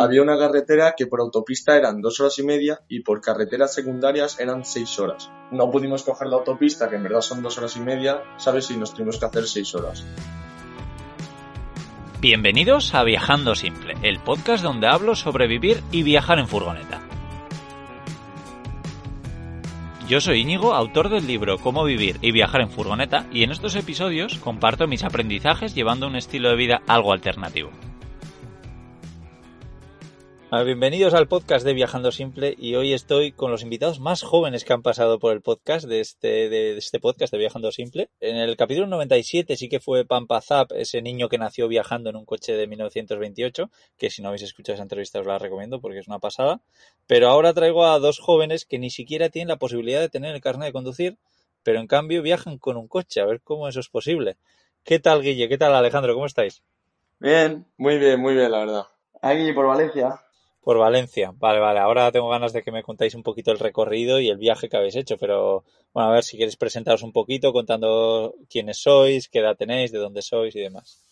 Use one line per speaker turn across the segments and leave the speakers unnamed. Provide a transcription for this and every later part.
había una carretera que por autopista eran dos horas y media y por carreteras secundarias eran seis horas. No pudimos coger la autopista, que en verdad son dos horas y media, ¿sabes? Y nos tuvimos que hacer seis horas.
Bienvenidos a Viajando Simple, el podcast donde hablo sobre vivir y viajar en furgoneta. Yo soy Íñigo, autor del libro Cómo vivir y viajar en furgoneta, y en estos episodios comparto mis aprendizajes llevando un estilo de vida algo alternativo. Bienvenidos al podcast de Viajando Simple y hoy estoy con los invitados más jóvenes que han pasado por el podcast de este, de este podcast de Viajando Simple. En el capítulo 97 sí que fue Pampa Zap, ese niño que nació viajando en un coche de 1928, que si no habéis escuchado esa entrevista os la recomiendo porque es una pasada. Pero ahora traigo a dos jóvenes que ni siquiera tienen la posibilidad de tener el carnet de conducir, pero en cambio viajan con un coche, a ver cómo eso es posible. ¿Qué tal Guille? ¿Qué tal Alejandro? ¿Cómo estáis?
Bien.
Muy bien, muy bien, la verdad.
Aquí por Valencia.
Por Valencia. Vale, vale. Ahora tengo ganas de que me contáis un poquito el recorrido y el viaje que habéis hecho, pero bueno, a ver si queréis presentaros un poquito contando quiénes sois, qué edad tenéis, de dónde sois y demás.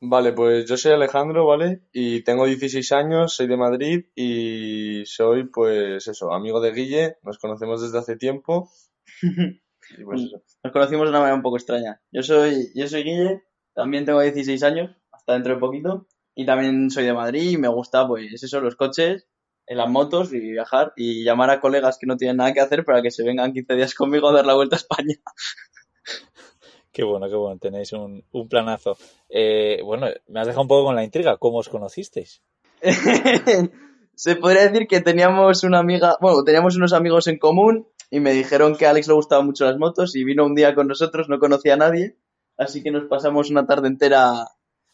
Vale, pues yo soy Alejandro, ¿vale? Y tengo 16 años, soy de Madrid y soy, pues eso, amigo de Guille, nos conocemos desde hace tiempo.
y pues eso. Nos conocimos de una manera un poco extraña. Yo soy, yo soy Guille, también tengo 16 años, hasta dentro de poquito. Y también soy de Madrid y me gusta, pues, eso, los coches, las motos y viajar y llamar a colegas que no tienen nada que hacer para que se vengan 15 días conmigo a dar la vuelta a España.
Qué bueno, qué bueno, tenéis un, un planazo. Eh, bueno, me has dejado un poco con la intriga, ¿cómo os conocisteis?
se podría decir que teníamos una amiga, bueno, teníamos unos amigos en común y me dijeron que a Alex le gustaban mucho las motos y vino un día con nosotros, no conocía a nadie, así que nos pasamos una tarde entera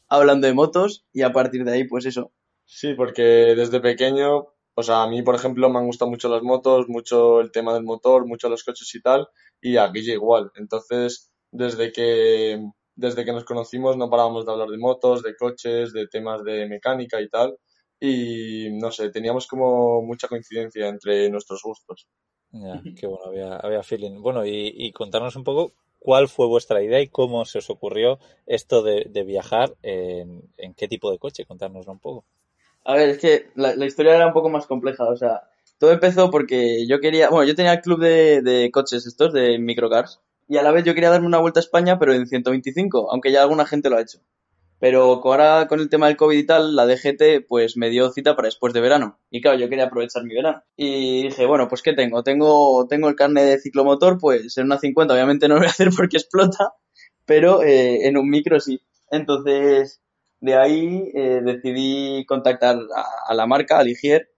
hablando de motos y a partir de ahí, pues eso.
Sí, porque desde pequeño, o sea, a mí, por ejemplo, me han gustado mucho las motos, mucho el tema del motor, mucho los coches y tal, y a Guille igual. Entonces, desde que, desde que nos conocimos no parábamos de hablar de motos, de coches, de temas de mecánica y tal, y no sé, teníamos como mucha coincidencia entre nuestros gustos.
Ya, qué bueno, había, había feeling. Bueno, y, y contarnos un poco cuál fue vuestra idea y cómo se os ocurrió esto de, viajar en, qué tipo de coche. Contárnoslo un poco.
A ver, es que la, historia era un poco más compleja. O sea, todo empezó porque yo quería. Bueno, yo tenía el club de, de coches estos, de microcars. Y a la vez yo quería darme una vuelta a España, pero en 125, aunque ya alguna gente lo ha hecho. Pero ahora con el tema del COVID y tal, la DGT pues me dio cita para después de verano. Y claro, yo quería aprovechar mi verano. Y dije, bueno, pues ¿qué tengo? Tengo, tengo el carnet de ciclomotor, pues en una 50 obviamente no lo voy a hacer porque explota, pero eh, en un micro sí. Entonces, de ahí eh, decidí contactar a, a, la marca, a Ligier,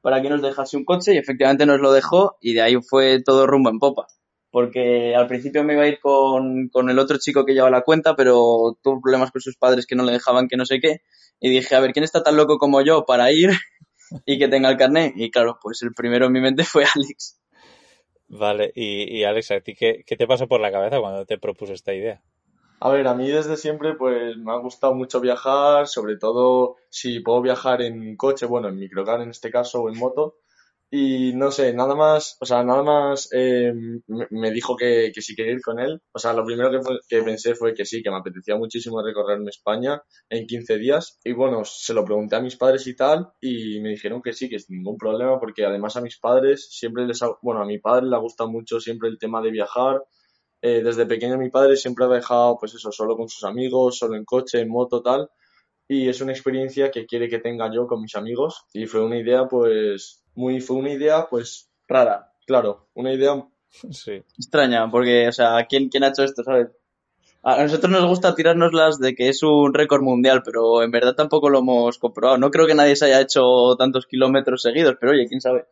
para que nos dejase un coche y efectivamente nos lo dejó y de ahí fue todo rumbo en popa porque al principio me iba a ir con, el otro chico que llevaba la cuenta, pero tuvo problemas con sus padres que no le dejaban que no sé qué, y dije, a ver, ¿quién está tan loco como yo para ir y que tenga el carnet? Y claro, pues el primero en mi mente fue Alex.
Vale, y, y Alex, ¿a ti qué, qué te pasó por la cabeza cuando te propuse esta idea?
A ver, a mí desde siempre pues me ha gustado mucho viajar, sobre todo si puedo viajar en coche, bueno, en microcar en este caso o en moto, y no sé, nada más, o sea, nada más eh, me dijo que, que sí quería ir con él. O sea, lo primero que, que pensé fue que sí, que me apetecía muchísimo recorrerme España en 15 días. Y bueno, se lo pregunté a mis padres y tal, y me dijeron que sí, que sin ningún problema, porque además a mis padres siempre les ha, bueno, a mi padre le gusta mucho siempre el tema de viajar. Eh, desde pequeño mi padre siempre ha dejado, pues eso, solo con sus amigos, solo en coche, en moto, tal. Y es una experiencia que quiere que tenga yo con mis amigos. Y fue una idea, pues, muy, fue una idea, pues, rara, claro, una idea
sí.
extraña, porque, o sea, ¿quién, quién ha hecho esto, sabes? A nosotros nos gusta tirárnoslas de que es un récord mundial, pero en verdad tampoco lo hemos comprobado. No creo que nadie se haya hecho tantos kilómetros seguidos, pero oye, quién sabe.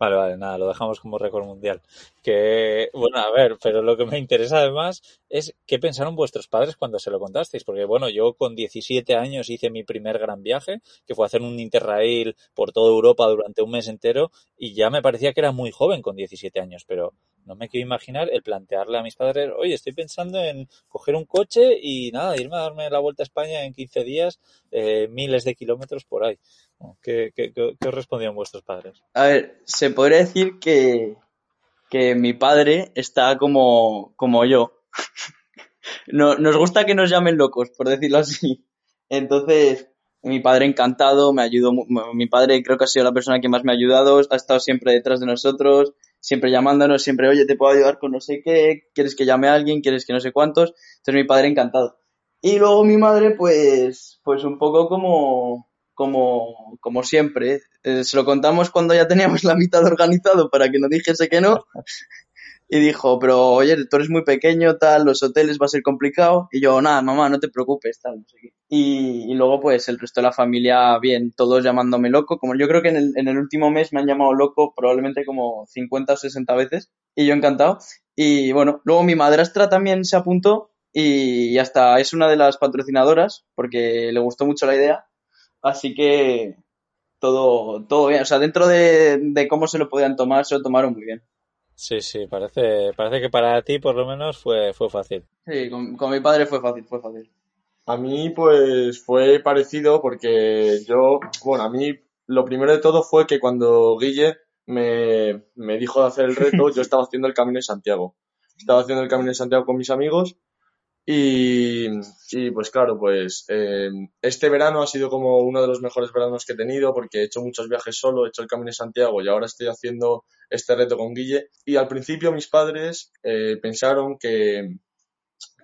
Vale, vale, nada, lo dejamos como récord mundial. Que, bueno, a ver, pero lo que me interesa además es qué pensaron vuestros padres cuando se lo contasteis. Porque, bueno, yo con 17 años hice mi primer gran viaje, que fue hacer un interrail por toda Europa durante un mes entero, y ya me parecía que era muy joven con 17 años, pero no me quiero imaginar el plantearle a mis padres, oye, estoy pensando en coger un coche y nada, irme a darme la vuelta a España en 15 días, eh, miles de kilómetros por ahí. ¿Qué, qué, qué, os respondieron vuestros padres?
A ver, se podría decir que, que mi padre está como, como yo. no, nos gusta que nos llamen locos, por decirlo así. Entonces, Mi padre encantado, me ayudó, mi padre creo que ha sido la persona que más me ha ayudado, ha estado siempre detrás de nosotros, siempre llamándonos, siempre, oye, te puedo ayudar con no sé qué, quieres que llame a alguien, quieres que no sé cuántos. Entonces mi padre encantado. Y luego mi madre, pues, pues un poco como, como, como siempre. Eh, se lo contamos cuando ya teníamos la mitad organizado para que no dijese que no. Y dijo, pero oye, tú eres muy pequeño, tal, los hoteles va a ser complicado. Y yo, nada, mamá, no te preocupes, tal, no sé qué. Y, y, luego, pues, el resto de la familia, bien, todos llamándome loco. Como yo creo que en el, en el último mes me han llamado loco probablemente como 50 o 60 veces. Y yo encantado. Y bueno, luego mi madrastra también se apuntó y hasta es una de las patrocinadoras porque le gustó mucho la idea. Así que todo, todo bien. O sea, dentro de, de cómo se lo podían tomar, se lo tomaron muy bien.
Sí, sí, parece, parece que para ti por lo menos fue, fue fácil.
Sí, con, con mi padre fue fácil, fue fácil.
A mí, pues, fue parecido porque yo, bueno, a mí lo primero de todo fue que cuando Guille me, me dijo de hacer el reto, yo estaba haciendo el Camino de Santiago. Estaba haciendo el Camino de Santiago con mis amigos y, y pues claro, pues eh, este verano ha sido como uno de los mejores veranos que he tenido porque he hecho muchos viajes solo, he hecho el Camino de Santiago y ahora estoy haciendo este reto con Guille. Y al principio mis padres eh, pensaron que,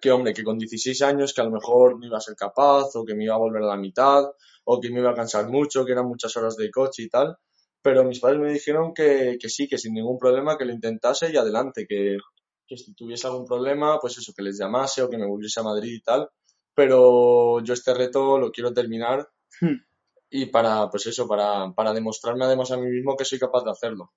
que, hombre, que con 16 años que a lo mejor no iba a ser capaz o que me iba a volver a la mitad o que me iba a cansar mucho, que eran muchas horas de coche y tal. Pero mis padres me dijeron que, que sí, que sin ningún problema, que lo intentase y adelante, que, que si tuviese algún problema, pues eso, que les llamase o que me volviese a Madrid y tal. Pero yo este reto lo quiero terminar y para, pues eso, para, para demostrarme además a mí mismo que soy capaz de hacerlo.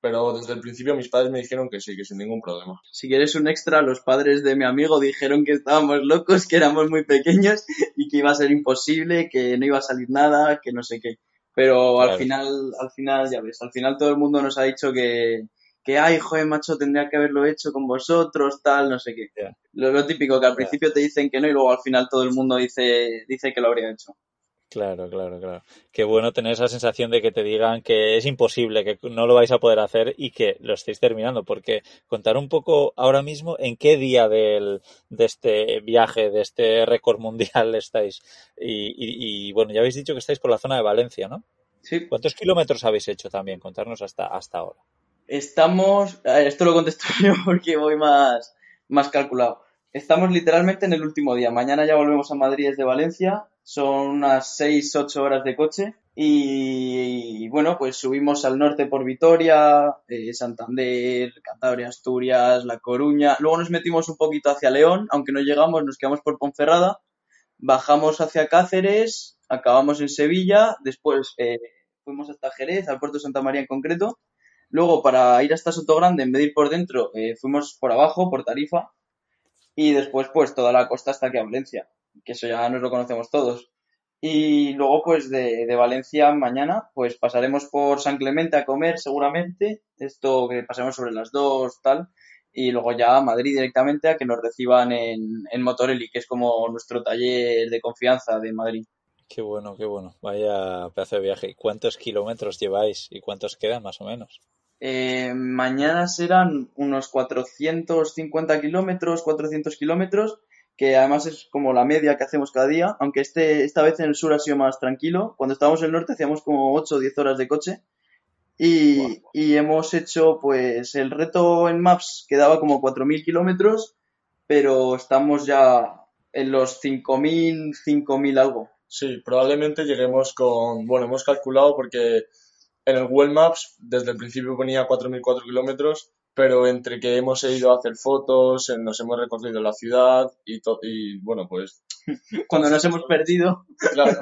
Pero desde el principio mis padres me dijeron que sí, que sin ningún problema.
Si quieres un extra, los padres de mi amigo dijeron que estábamos locos, que éramos muy pequeños y que iba a ser imposible, que no iba a salir nada, que no sé qué. Pero
Claro.
al final, al final, ya ves, al final todo el mundo nos ha dicho que, que ay, joder, macho, tendría que haberlo hecho con vosotros, tal, no sé qué. Lo, lo típico, que al principio te dicen que no y luego al final todo el mundo dice, dice que lo habría hecho.
Claro, claro, claro. Qué bueno tener esa sensación de que te digan que es imposible, que no lo vais a poder hacer y que lo estéis terminando. Porque contar un poco ahora mismo en qué día del, de este viaje, de este récord mundial estáis. Y, y- y, bueno, ya habéis dicho que estáis por la zona de Valencia, ¿no?
Sí,
¿Cuántos kilómetros habéis hecho también? Contarnos hasta, hasta ahora.
Estamos, esto lo contesto yo porque voy más, más calculado. Estamos literalmente en el último día. Mañana ya volvemos a Madrid desde Valencia. Son unas 6, 8 horas de coche. Y, bueno, pues subimos al norte por Vitoria, eh, Santander, Cantabria, Asturias, La Coruña. Luego nos metimos un poquito hacia León, aunque no llegamos, nos quedamos por Ponferrada. Bajamos hacia Cáceres, acabamos en Sevilla. Después eh, fuimos hasta Jerez, al puerto de Santa María en concreto. Luego, para ir hasta Sotogrande, en vez de ir por dentro, eh, fuimos por abajo, por Tarifa. Y después, pues, toda la costa hasta aquí a Valencia, que eso ya nos lo conocemos todos. Y luego, pues, de, de Valencia mañana, pues, pasaremos por San Clemente a comer, seguramente. Esto que pasaremos sobre las dos, tal. Y luego ya a Madrid directamente a que nos reciban en, en Motorelli, que es como nuestro taller de confianza de Madrid.
Qué bueno, qué bueno. Vaya pedazo de viaje. ¿Y ¿Cuántos kilómetros lleváis y cuántos quedan más o menos?
Eh, mañana serán unos 450 kilómetros, 400 kilómetros, que además es como la media que hacemos cada día, aunque este, esta vez en el sur ha sido más tranquilo. Cuando estábamos en el norte hacíamos como 8 o 10 horas de coche. Y, y hemos hecho, pues, el reto en Maps quedaba como 4.000 kilómetros, pero estamos ya en los 5.000, 5.000 algo.
Sí, probablemente lleguemos con, bueno, hemos calculado porque en el Google Maps desde el principio ponía 4.004 kilómetros, pero entre que hemos ido a hacer fotos, nos hemos recorrido la ciudad y, y bueno, pues
Cuando nos hemos perdido,
claro,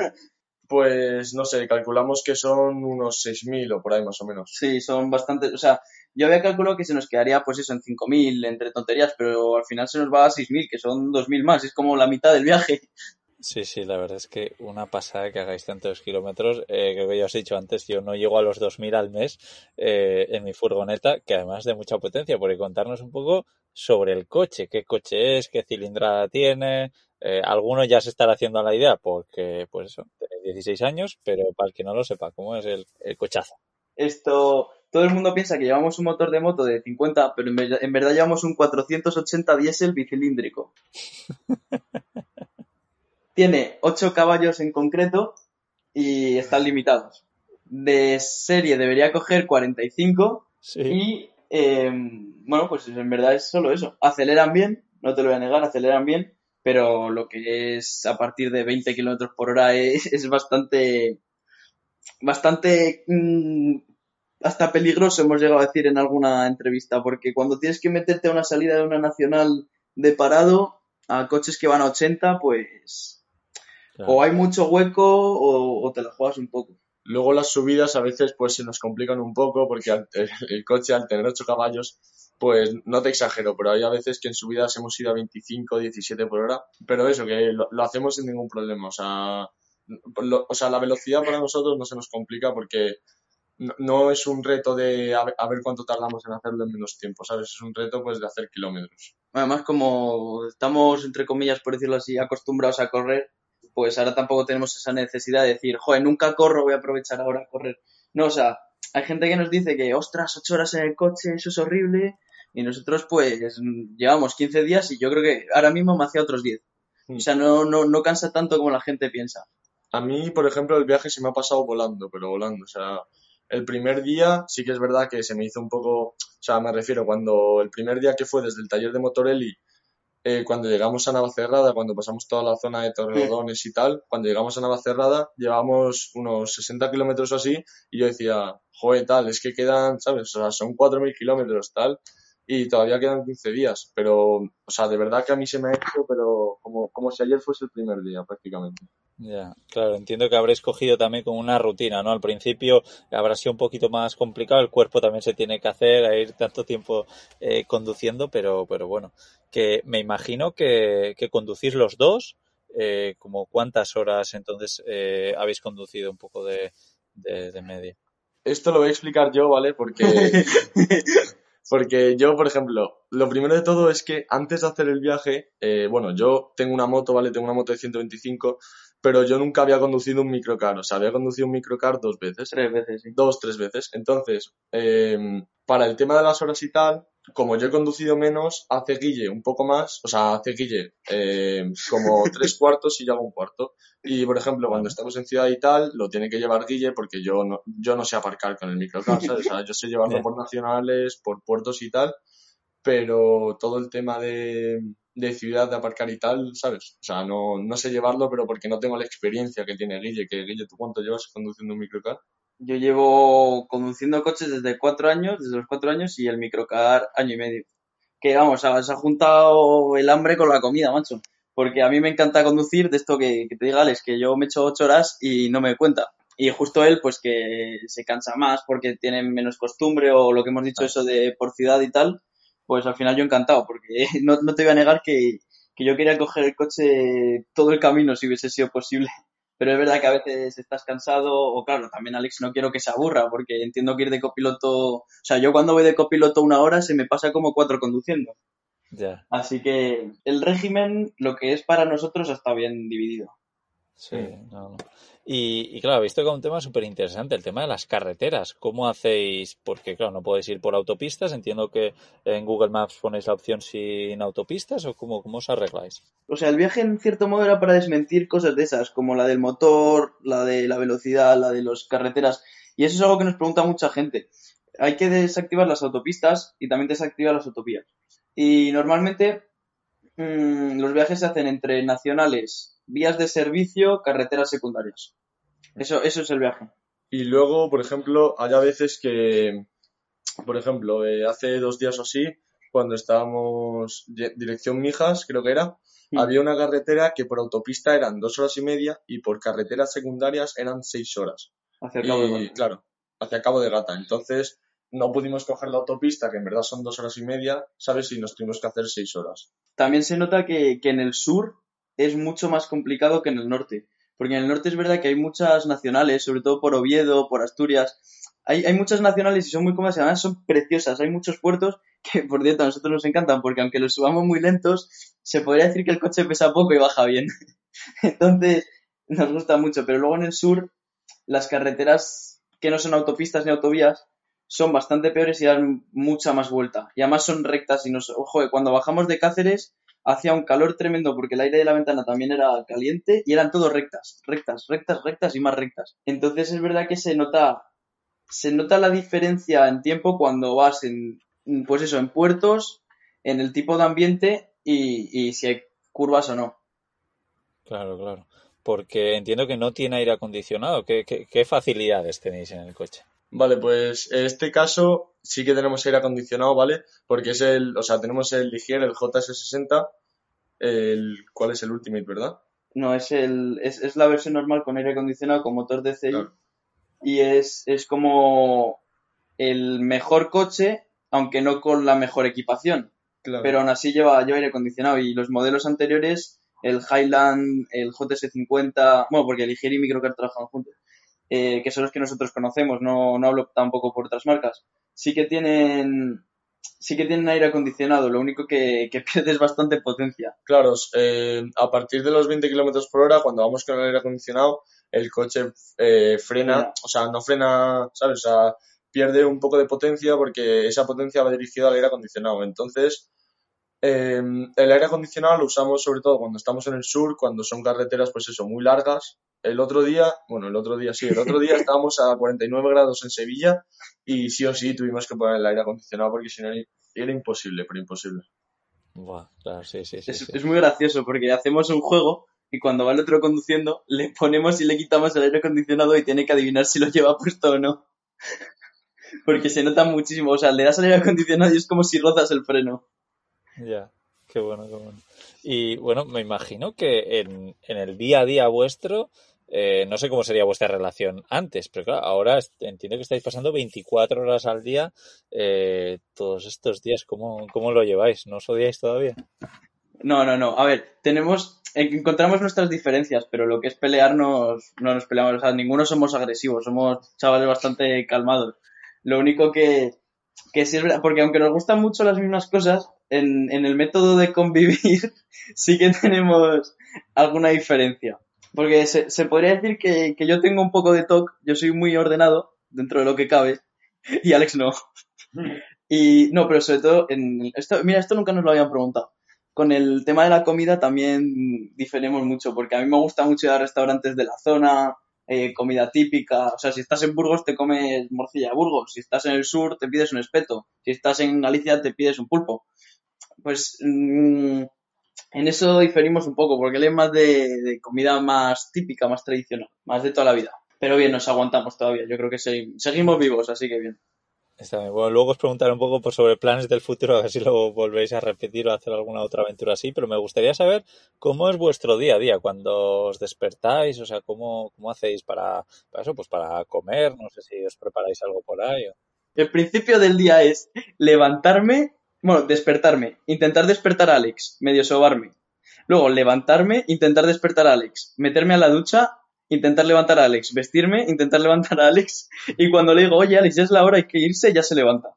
pues no sé, calculamos que son unos 6.000 o por ahí más o menos.
Sí, son bastantes. O sea, yo había calculado que se nos quedaría, pues eso, en 5.000 entre tonterías, pero al final se nos va a 6.000, que son 2.000 más. Es como la mitad del viaje.
Sí, sí, la verdad es que una pasada que hagáis tantos kilómetros. Eh, creo que ya os he dicho antes, yo no llego a los 2.000 al mes eh, en mi furgoneta, que además de mucha potencia, porque contarnos un poco sobre el coche, qué coche es, qué cilindrada tiene. Eh, alguno ya se estará haciendo la idea porque, pues eso, tenéis 16 años, pero para el que no lo sepa, ¿cómo es el, el cochazo?
Esto, todo el mundo piensa que llevamos un motor de moto de 50, pero en verdad, en verdad llevamos un 480 diésel bicilíndrico. Tiene 8 caballos en concreto y están limitados. De serie debería coger 45
Sí.
y, eh, bueno, pues en verdad es solo eso. Aceleran bien, no te lo voy a negar, aceleran bien, pero lo que es a partir de 20 kilómetros por hora es, es bastante, bastante, mm, hasta peligroso hemos llegado a decir en alguna entrevista, porque cuando tienes que meterte a una salida de una nacional de parado a coches que van a 80, pues
Claro.
o hay mucho hueco o, o te la juegas un poco.
Luego las subidas a veces pues se nos complican un poco porque el, el coche al tener 8 caballos pues no te exagero, pero hay a veces que en subidas hemos ido a 25, 17 por hora, pero eso, que lo, lo hacemos sin ningún problema, o sea, lo- o sea, la velocidad para nosotros no se nos complica porque no, no es un reto de a ver, a ver cuánto tardamos en hacerlo en menos tiempo, ¿sabes? Es un reto pues de hacer kilómetros.
Además, como estamos, entre comillas, por decirlo así, acostumbrados a correr, pues ahora tampoco tenemos esa necesidad de decir, joder, nunca corro, voy a aprovechar ahora a correr. No, o sea, hay gente que nos dice que, ostras, ocho horas en el coche, eso es horrible. Y nosotros, pues, llevamos 15 días y yo creo que ahora mismo me hacía otros 10. O sea, no, no, no cansa tanto como la gente piensa.
A mí, por ejemplo, el viaje se me ha pasado volando, pero volando. O sea, el primer día sí que es verdad que se me hizo un poco, o sea, me refiero cuando el primer día que fue desde el taller de Motorelli, eh, cuando llegamos a Navacerrada, cuando pasamos toda la zona de Torrelodones y tal, cuando llegamos a Navacerrada, llevamos unos 60 kilómetros así, y yo decía, joder, tal, es que quedan, ¿sabes? O sea, son 4.000 kilómetros, tal, y todavía quedan 15 días, pero, o sea, de verdad que a mí se me ha hecho, pero como, como si ayer fuese el primer día, prácticamente.
Ya, claro, entiendo que habréis cogido también como una rutina, ¿no? Al principio habrá sido un poquito más complicado, el cuerpo también se tiene que hacer a ir tanto tiempo eh, conduciendo, pero, pero bueno, que me imagino que, que conducís los dos, eh, como cuántas horas entonces eh, habéis conducido un poco de, de, de media.
Esto lo voy a explicar yo, ¿vale? Porque, porque yo, por ejemplo, lo primero de todo es que antes de hacer el viaje, eh, bueno, yo tengo una moto, ¿vale? Tengo una moto de 125, pero yo nunca había conducido un microcar, o sea, había conducido un microcar dos veces,
Tres veces, sí.
dos, tres veces. Entonces, eh, para el tema de las horas y tal, como yo he conducido menos, hace Guille un poco más, o sea, hace Guille eh, como tres cuartos y yo hago un cuarto. Y, por ejemplo, cuando estamos en ciudad y tal, lo tiene que llevar Guille porque yo no, yo no sé aparcar con el microcar, ¿sabes? O sea, yo sé llevarlo por nacionales, por puertos y tal, pero todo el tema de, de ciudad, de aparcar y tal, ¿sabes? O sea, no, no sé llevarlo, pero porque no tengo la experiencia que tiene Guille, que Guille, ¿tú cuánto llevas conduciendo un microcar?
Yo llevo conduciendo coches desde cuatro años, desde los cuatro años, y el microcar año y medio. Que vamos, se ha juntado el hambre con la comida, macho. Porque a mí me encanta conducir, de esto que, te diga Alex, que yo me echo ocho horas y no me cuenta. Y justo él, pues que se cansa más porque tiene menos costumbre o lo que hemos dicho, eso de por ciudad y tal, pues al final yo encantado, porque no, no te voy a negar que, que yo quería coger el coche todo el camino si hubiese sido posible. Pero es verdad que a veces estás cansado, o claro, también Alex no quiero que se aburra, porque entiendo que ir de copiloto, o sea, yo cuando voy de copiloto una hora se me pasa como cuatro conduciendo.
Ya,
Así que el régimen, lo que es para nosotros, está bien dividido.
sí, no, no. Y, y claro, habéis tocado un tema súper interesante, el tema de las carreteras. ¿Cómo hacéis? Porque claro, no podéis ir por autopistas. Entiendo que en Google Maps ponéis la opción sin autopistas o cómo, os arregláis.
O sea, el viaje en cierto modo era para desmentir cosas de esas, como la del motor, la de la velocidad, la de las carreteras. Y eso es algo que nos pregunta mucha gente. Hay que desactivar las autopistas y también desactivar las autovías. Y normalmente mm, los viajes se hacen entre nacionales, vías de servicio, carreteras secundarias. Eso, eso es el viaje.
Y luego, por ejemplo, hay a veces que, por ejemplo, eh, hace dos días o así, cuando estábamos di- dirección Mijas, creo que era,
Mm.
había una carretera que por autopista eran dos horas y media y por carreteras secundarias eran seis horas.
Hacia el Cabo de Gata.
claro, hacia Cabo de Gata. Entonces, no pudimos coger la autopista, que en verdad son dos horas y media, ¿sabes? Y nos tuvimos que hacer seis horas.
También se nota que, que en el sur es mucho más complicado que en el norte. Porque en el norte es verdad que hay muchas nacionales, sobre todo por Oviedo, por Asturias. Hay, hay muchas nacionales y son muy cómodas y además son preciosas. Hay muchos puertos que, por cierto, a nosotros nos encantan porque aunque los subamos muy lentos, se podría decir que el coche pesa poco y baja bien. Entonces, nos gusta mucho. Pero luego en el sur, las carreteras que no son autopistas ni autovías son bastante peores y dan mucha más vuelta. Y además son rectas y nos... Ojo, cuando bajamos de Cáceres hacía un calor tremendo porque el aire de la ventana también era caliente y eran todo rectas, rectas, rectas, rectas y más rectas. Entonces es verdad que se nota, se nota la diferencia en tiempo cuando vas en, pues eso, en puertos, en el tipo de ambiente y, y si hay curvas o no.
Claro, claro. Porque entiendo que no tiene aire acondicionado. ¿Qué, qué, qué facilidades tenéis en el coche?
Vale, pues en este caso sí que tenemos aire acondicionado, ¿vale? Porque es el, o sea, tenemos el Ligier, el JS60, el, ¿cuál es el Ultimate, verdad?
No, es, el, es, es la versión normal con aire acondicionado con motor DCI
Claro.
y es, es como el mejor coche, aunque no con la mejor equipación.
Claro.
pero aún así lleva, lleva aire acondicionado. Y los modelos anteriores, el Highland, el JS50, bueno, porque el Ligier y Microcar trabajan juntos, eh, que son los que nosotros conocemos, no, no hablo tampoco por otras marcas, sí que tienen sí que tienen aire acondicionado, lo único que, que pierde es bastante potencia.
Claro, eh, a partir de los 20 kilómetros por hora, cuando vamos con el aire acondicionado, el coche eh, frena,
Frena.
o sea, no frena, ¿sabes? O sea, pierde un poco de potencia porque esa potencia va dirigida al aire acondicionado. Entonces, eh, el aire acondicionado lo usamos sobre todo cuando estamos en el sur, cuando son carreteras, pues eso, muy largas. El otro día, bueno, el otro día sí, el otro día estábamos a 49 grados en Sevilla y sí o sí tuvimos que poner el aire acondicionado porque si no era imposible, pero imposible.
Buah, claro, sí, sí, sí.
Es,
sí.
es muy gracioso porque hacemos un juego y cuando va el otro conduciendo, le ponemos y le quitamos el aire acondicionado y tiene que adivinar si lo lleva puesto o no. Porque se nota muchísimo, o sea, le das el aire acondicionado y es como si rozas el freno.
Ya, qué bueno, qué bueno. Y bueno, me imagino que en, en el día a día vuestro, eh, no sé cómo sería vuestra relación antes, pero claro, ahora entiendo que estáis pasando 24 horas al día eh, todos estos días. ¿Cómo, ¿Cómo lo lleváis? ¿No os odiáis todavía?
No, no, no. A ver, tenemos, encontramos nuestras diferencias, pero lo que es pelearnos, no nos peleamos. O sea, ninguno somos agresivos, somos chavales bastante calmados. Lo único que, que sí es verdad, porque aunque nos gustan mucho las mismas cosas, en, en el método de convivir sí que tenemos alguna diferencia. Porque se, se podría decir que, que yo tengo un poco de TOC, yo soy muy ordenado dentro de lo que cabe, y Alex no. Y no, pero sobre todo, en esto, mira, esto nunca nos lo habían preguntado. Con el tema de la comida también diferimos mucho, porque a mí me gusta mucho ir a restaurantes de la zona, eh, comida típica. O sea, si estás en Burgos te comes morcilla de Burgos, si estás en el sur te pides un espeto, si estás en Galicia te pides un pulpo. Pues mm, en eso diferimos un poco, porque él es más de, de comida más típica, más tradicional, más de toda la vida. Pero bien, nos aguantamos todavía. Yo creo que segui- seguimos vivos, así que bien.
Luego os preguntaré un poco sobre planes del futuro, a ver si lo volvéis a repetir o hacer alguna otra aventura así, pero me gustaría saber cómo es vuestro día a día, cuando os despertáis, o sea, cómo, cómo hacéis para, para eso, pues para comer, no sé si os preparáis algo por ahí.
El principio del día es levantarme, bueno, despertarme, intentar despertar a Alex, medio sobarme. Luego levantarme, intentar despertar a Alex, meterme a la ducha, intentar levantar a Alex, vestirme, intentar levantar a Alex y cuando le digo, oye Alex, ya es la hora, hay que irse, ya se levanta.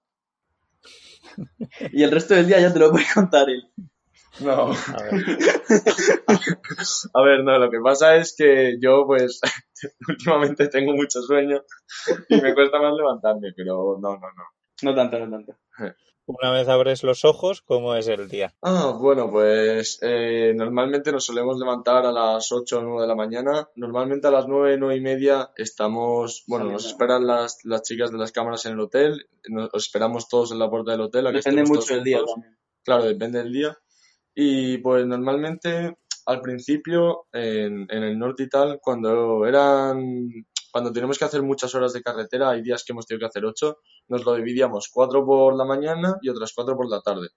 Y el resto del día ya te lo puede contar él.
No.
A ver,
A ver, no, lo que pasa es que yo, pues, últimamente tengo mucho sueño y me cuesta más levantarme, pero no, no, no.
No tanto, no tanto.
una vez abres los ojos, ¿cómo es el día?
Ah, bueno, pues eh, normalmente nos solemos levantar a las 8 o 9 de la mañana. Normalmente a las 9, 9 y media estamos, bueno, nos esperan las, las chicas de las cámaras en el hotel. Nos os esperamos todos en la puerta del hotel. a que
Depende mucho del día también.
Claro, depende del día. Y pues normalmente al principio en, en el norte y tal, cuando eran, cuando tenemos que hacer muchas horas de carretera, hay días que hemos tenido que hacer ocho, nos lo dividíamos cuatro por la mañana y otras cuatro por la tarde.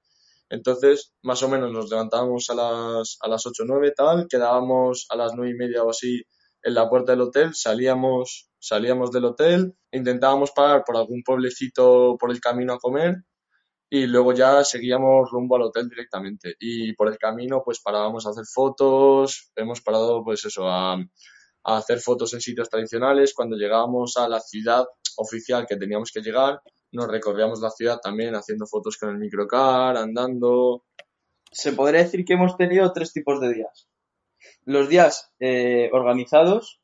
Entonces, más o menos nos levantábamos a las, a las ocho o nueve tal, quedábamos a las nueve y media o así en la puerta del hotel, salíamos, salíamos del hotel, intentábamos parar por algún pueblecito por el camino a comer y luego ya seguíamos rumbo al hotel directamente. Y por el camino, pues parábamos a hacer fotos, hemos parado, pues eso, a, a hacer fotos en sitios tradicionales. Cuando llegábamos a la ciudad oficial que teníamos que llegar, nos recorríamos la ciudad también haciendo fotos con el microcar, andando.
se podría decir que hemos tenido tres tipos de días. Los días eh, organizados,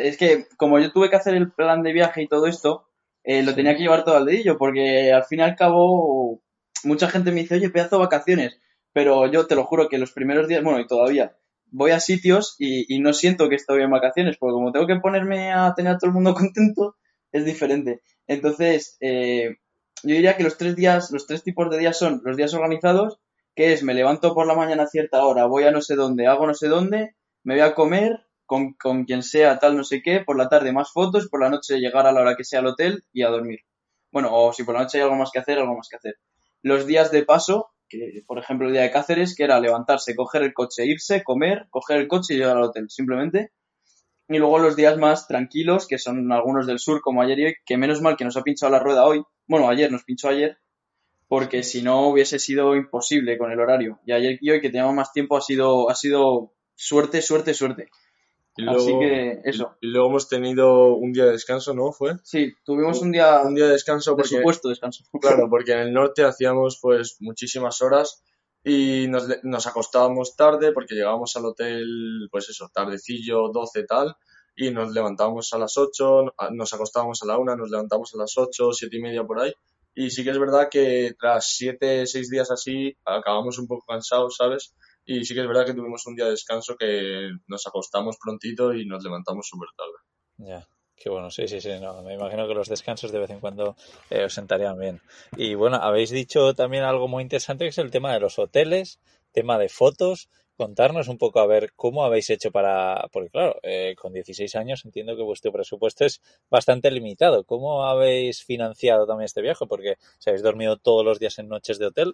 es que como yo tuve que hacer el plan de viaje y todo esto, eh, lo tenía que llevar todo al dedillo, porque al fin y al cabo mucha gente me dice, oye, pedazo de vacaciones. pero yo te lo juro que los primeros días, bueno, y todavía, voy a sitios y, y no siento que estoy en vacaciones, porque como tengo que ponerme a tener a todo el mundo contento, es diferente. Entonces, eh, yo diría que los tres días, los tres tipos de días son los días organizados, que es me levanto por la mañana a cierta hora, voy a no sé dónde, hago no sé dónde, me voy a comer con, con quien sea, tal no sé qué, por la tarde más fotos, por la noche llegar a la hora que sea al hotel y a dormir. Bueno, o si por la noche hay algo más que hacer, algo más que hacer. Los días de paso, que por ejemplo el día de Cáceres, que era levantarse, coger el coche, irse, comer, coger el coche y llegar al hotel, simplemente. Y luego los días más tranquilos, que son algunos del sur, como ayer y hoy, que menos mal que nos ha pinchado la rueda hoy. Bueno, ayer nos pinchó ayer, porque si no hubiese sido imposible con el horario. Y ayer y hoy, que teníamos más tiempo, ha sido, ha sido suerte, suerte, suerte.
Y
Así
luego,
que eso.
y luego hemos tenido un día de descanso, ¿no? ¿Fue?
Sí, tuvimos un día
Un día de descanso
de
porque,
supuesto descanso.
claro, porque en el norte hacíamos pues muchísimas horas y nos, nos acostábamos tarde porque llegábamos al hotel, pues eso, tardecillo, 12 tal, y nos levantábamos a las 8, a- nos acostábamos a la 1, nos levantamos a las 8, 7 y media por ahí. Y sí que es verdad que tras 7, 6 días así, acabamos un poco cansados, ¿sabes? Y sí que es verdad que tuvimos un día de descanso que nos acostamos prontito y nos levantamos súper tarde.
Ya, qué bueno, sí, sí, sí, me imagino que los descansos de vez en cuando eh, os sentarían bien. Y bueno, habéis dicho también algo muy interesante que es el tema de los hoteles, tema de fotos. Contarnos un poco a ver cómo habéis hecho para, porque claro, eh, con 16 años entiendo que vuestro presupuesto es bastante limitado. ¿Cómo habéis financiado también este viaje? Porque si habéis dormido todos los días en noches de hotel,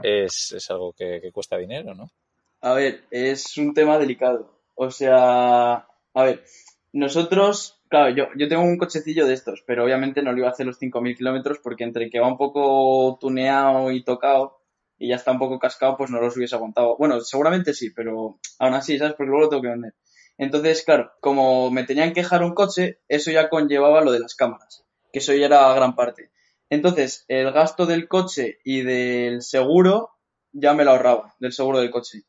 es, algo que cuesta dinero, ¿no?
A ver, es un tema delicado. O sea, a ver, nosotros, claro, yo, yo tengo un cochecillo de estos, pero obviamente no le iba a hacer los 5.000 kilómetros porque entre que va un poco tuneado y tocado y ya está un poco cascado, pues no los hubiese aguantado. Bueno, seguramente sí, pero aún así, ¿sabes? Porque luego lo tengo que vender. Entonces, claro, como me tenían que dejar un coche, eso ya conllevaba lo de las cámaras, que eso ya era gran parte. Entonces, el gasto del coche y del seguro ya me lo ahorraba, del seguro del coche.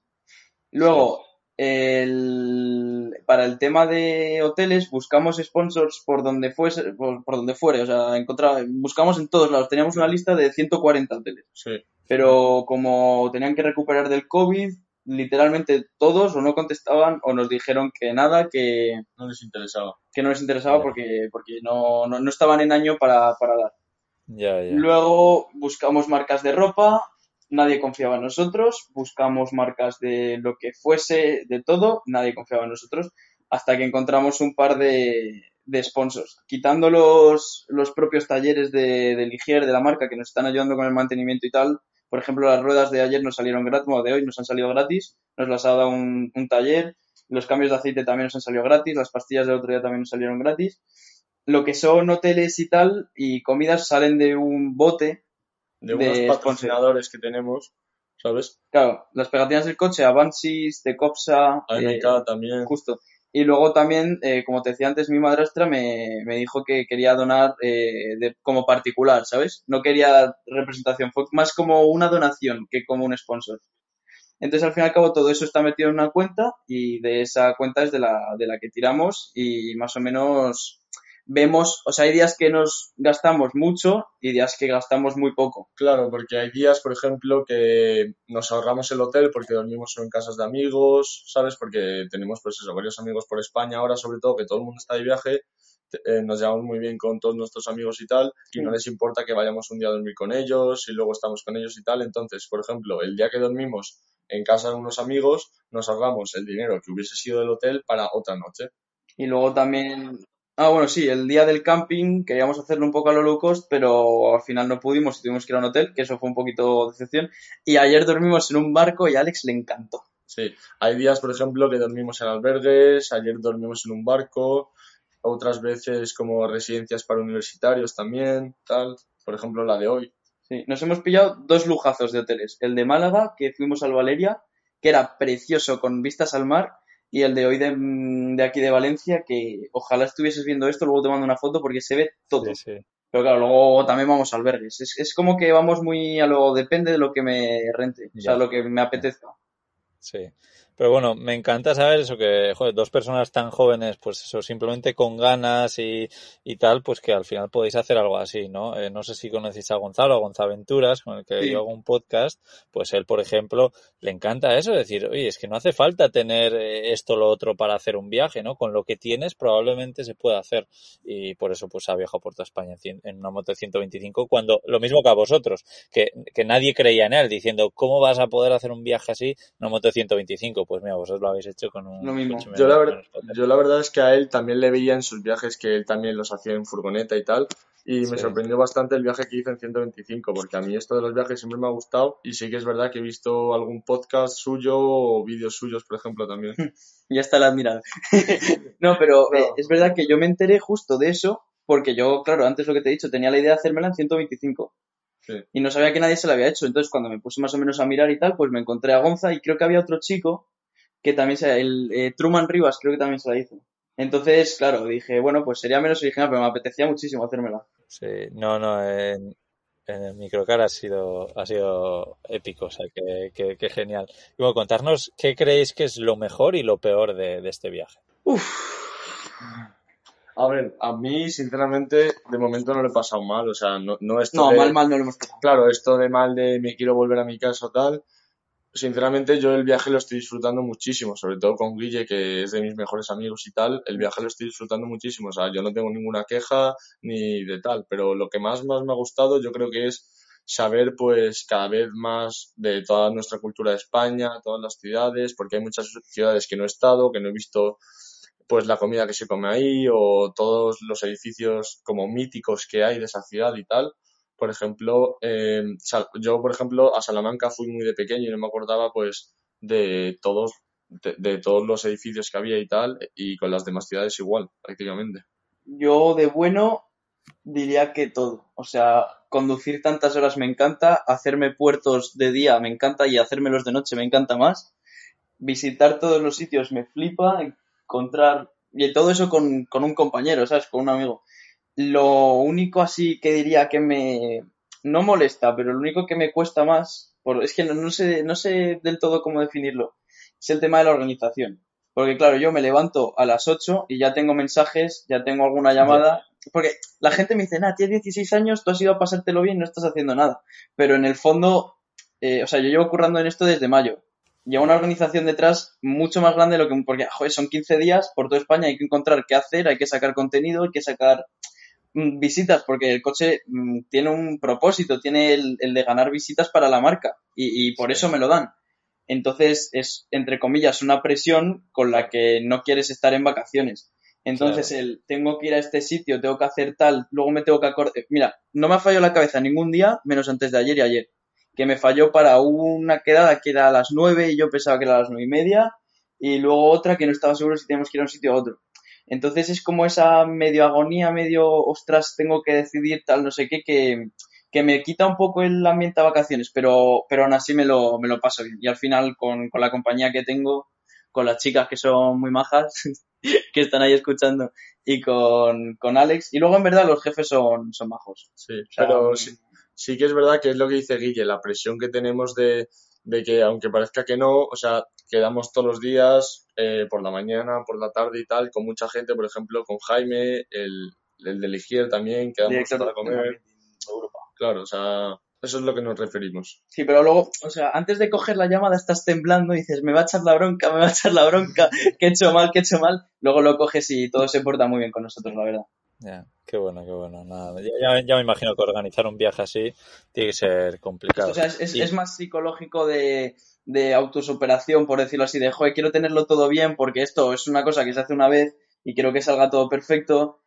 Luego, el, para el tema de hoteles, buscamos sponsors por donde fuese, por, por donde fuere, o sea, encontraba, buscamos en todos lados. Teníamos una lista de 140 hoteles,
Sí.
pero como tenían que recuperar del COVID, literalmente todos o no contestaban o nos dijeron que nada, que,
No les interesaba.
que no les interesaba porque, porque no, no, no estaban en año para, para dar.
Ya, ya.
Luego buscamos marcas de ropa, nadie confiaba en nosotros, buscamos marcas de lo que fuese, de todo, nadie confiaba en nosotros, hasta que encontramos un par de, de sponsors. Quitando los, los propios talleres de, de Ligier, de la marca, que nos están ayudando con el mantenimiento y tal, por ejemplo, las ruedas de ayer nos salieron gratis, bueno, de hoy nos han salido gratis, nos las ha dado un, un taller, los cambios de aceite también nos han salido gratis, las pastillas del otro día también nos salieron gratis. Lo que son hoteles y tal y comidas salen de un bote
De
De
unos
sponsor.
patrocinadores que tenemos, ¿sabes?
Claro, las pegatinas del coche, Avansis, de Copsa, eh,
AMK también.
justo. Y luego también, eh, como te decía antes, mi madrastra me, me dijo que quería donar eh, de, como particular, ¿sabes? No quería representación, fue más como una donación que como un sponsor. Entonces, al fin y al cabo, todo eso está metido en una cuenta y de esa cuenta es de la, de la que tiramos y más o menos vemos, o sea, hay días que nos gastamos mucho y días que gastamos muy poco.
Claro, porque hay días, por ejemplo, que nos ahorramos el hotel porque dormimos en casas de amigos, ¿sabes? Porque tenemos, pues eso, varios amigos por España ahora, sobre todo, que todo el mundo está de viaje, eh, nos llevamos muy bien con todos nuestros amigos y tal, y no les importa que vayamos un día a dormir con ellos y luego estamos con ellos y tal. Entonces, por ejemplo, el día que dormimos en casa de unos amigos, nos ahorramos el dinero que hubiese sido del hotel para otra noche.
Y luego también, ah, bueno, sí, el día del camping queríamos hacerlo un poco a lo low cost, pero al final no pudimos y tuvimos que ir a un hotel, que eso fue un poquito decepción. Y ayer dormimos en un barco y a Alex le encantó.
Sí, hay días, por ejemplo, que dormimos en albergues, ayer dormimos en un barco, otras veces como residencias para universitarios también, tal. Por ejemplo, la de hoy.
Sí, nos hemos pillado dos lujazos de hoteles. El de Málaga, que fuimos al Valeria, que era precioso con vistas al mar, y el de hoy de, de aquí de Valencia, que ojalá estuvieses viendo esto, luego te mando una foto porque se ve todo.
Sí, sí.
Pero claro, luego también vamos a albergues. Es, es como que vamos muy a lo, depende de lo que me rente, o sea, lo que me apetezca.
Sí. Pero bueno, me encanta saber eso, que joder, dos personas tan jóvenes, pues eso, simplemente con ganas y, y tal, pues que al final podéis hacer algo así, ¿no? Eh, no sé si conocéis a Gonzalo, a Gonzalo Aventuras, con el que
Sí.
yo hago un podcast, pues él, por ejemplo, le encanta eso, decir, oye, es que no hace falta tener eh, esto o lo otro para hacer un viaje, ¿no? Con lo que tienes probablemente se puede hacer. Y por eso pues ha viajado por toda España en cien- en una moto de 125, cuando lo mismo que a vosotros, que, que nadie creía en él, diciendo, ¿cómo vas a poder hacer un viaje así en una moto de 125? Pues mira, vosotros lo habéis hecho con un
Lo mismo.
coche
Yo la, ver- yo la verdad es que a él también le veía en sus viajes que él también los hacía en furgoneta y tal. Y me
Sí.
sorprendió bastante el viaje que hizo en 125, porque a mí esto de los viajes siempre me ha gustado. Y sí que es verdad que he visto algún podcast suyo o vídeos suyos, por ejemplo, también.
Ya está la admirada. no, pero
No.
eh, es verdad que yo me enteré justo de eso porque yo, claro, antes lo que te he dicho, tenía la idea de hacérmela en 125
Sí.
y no sabía que nadie se la había hecho. Entonces, cuando me puse más o menos a mirar y tal, pues me encontré a Gonza y creo que había otro chico que también se, el eh, Truman Rivas, creo que también se la hizo. Entonces, claro, dije, bueno, pues sería menos original, pero me apetecía muchísimo hacérmela.
Sí, no, no, en, en el microcar ha sido, ha sido épico, o sea, que, que, que genial. Y bueno, contarnos qué creéis que es lo mejor y lo peor de, de este viaje.
A ver, a mí, sinceramente, de momento no lo he pasado mal. O sea, no, no esto
No,
de-
mal, mal no lo hemos pasado.
Claro, esto de mal de me quiero volver a mi casa o tal. Sinceramente, yo el viaje lo estoy disfrutando muchísimo, sobre todo con Guille, que es de mis mejores amigos y tal. El viaje lo estoy disfrutando muchísimo. O sea, yo no tengo ninguna queja ni de tal, pero lo que más, más me ha gustado, yo creo que es saber, pues, cada vez más de toda nuestra cultura de España, todas las ciudades, porque hay muchas ciudades que no he estado, que no he visto, pues, la comida que se come ahí o todos los edificios como míticos que hay de esa ciudad y tal. Por ejemplo, eh, yo, por ejemplo, a Salamanca fui muy de pequeño y no me acordaba, pues, de todos, de, de todos los edificios que había y tal, y con las demás ciudades igual, prácticamente.
Yo de bueno diría que todo. O sea, conducir tantas horas me encanta, hacerme puertos de día me encanta y hacérmelos de noche me encanta más. Visitar todos los sitios me flipa, encontrar... Y todo eso con, con un compañero, ¿sabes? Con un amigo. Lo único así que diría que me... No molesta, pero lo único que me cuesta más, por, es que no, no sé, no sé del todo cómo definirlo, es el tema de la organización. Porque claro, yo me levanto a las 8 y ya tengo mensajes, ya tengo alguna llamada. Porque la gente me dice, nah, tienes 16 años, tú has ido a pasártelo bien, no estás haciendo nada. Pero en el fondo, eh, o sea, yo llevo currando en esto desde mayo. Lleva una organización detrás mucho más grande de lo que... Porque, joder, son 15 días por toda España, hay que encontrar qué hacer, hay que sacar contenido, hay que sacar visitas, porque el coche mm, tiene un propósito, tiene el, el de ganar visitas para la marca. Y, y por
Sí.
eso me lo dan. Entonces es, entre comillas, una presión con la que no quieres estar en vacaciones. Entonces
Claro.
el tengo que ir a este sitio, tengo que hacer tal, luego me tengo que acordar. Mira, no me ha fallado la cabeza ningún día, menos antes de ayer y ayer. Que me falló para una quedada que era a las nueve y yo pensaba que era a las nueve y media, y luego otra que no estaba seguro si teníamos que ir a un sitio a otro. Entonces es como esa medio agonía, medio ostras, tengo que decidir tal, no sé qué, que, que me quita un poco el ambiente a vacaciones, pero, pero aún así me lo, me lo paso bien. Y al final, con, con la compañía que tengo, con las chicas que son muy majas, que están ahí escuchando, y con, con Alex. Y luego, en verdad, los jefes son, son majos.
Sí,
O sea,
pero sí, sí que es verdad que es lo que dice Guille, la presión que tenemos de, de que, aunque parezca que no, o sea, quedamos todos los días, eh, por la mañana, por la tarde y tal, con mucha gente, por ejemplo, con Jaime, el, el de Ligier también, quedamos para comer.
Europa.
Claro, o sea, eso es lo que nos referimos.
Sí, pero luego, o sea, antes de coger la llamada estás temblando y dices, me va a echar la bronca, me va a echar la bronca, que he hecho mal, que he hecho mal. Luego lo coges y todo se porta muy bien con nosotros, la verdad.
Ya, qué bueno, qué bueno. Nada, ya, me imagino que organizar un viaje así tiene que ser complicado.
O sea, es, es-
Y-
es más psicológico de, de autosuperación, por decirlo así, de, joder, quiero tenerlo todo bien porque esto es una cosa que se hace una vez y quiero que salga todo perfecto.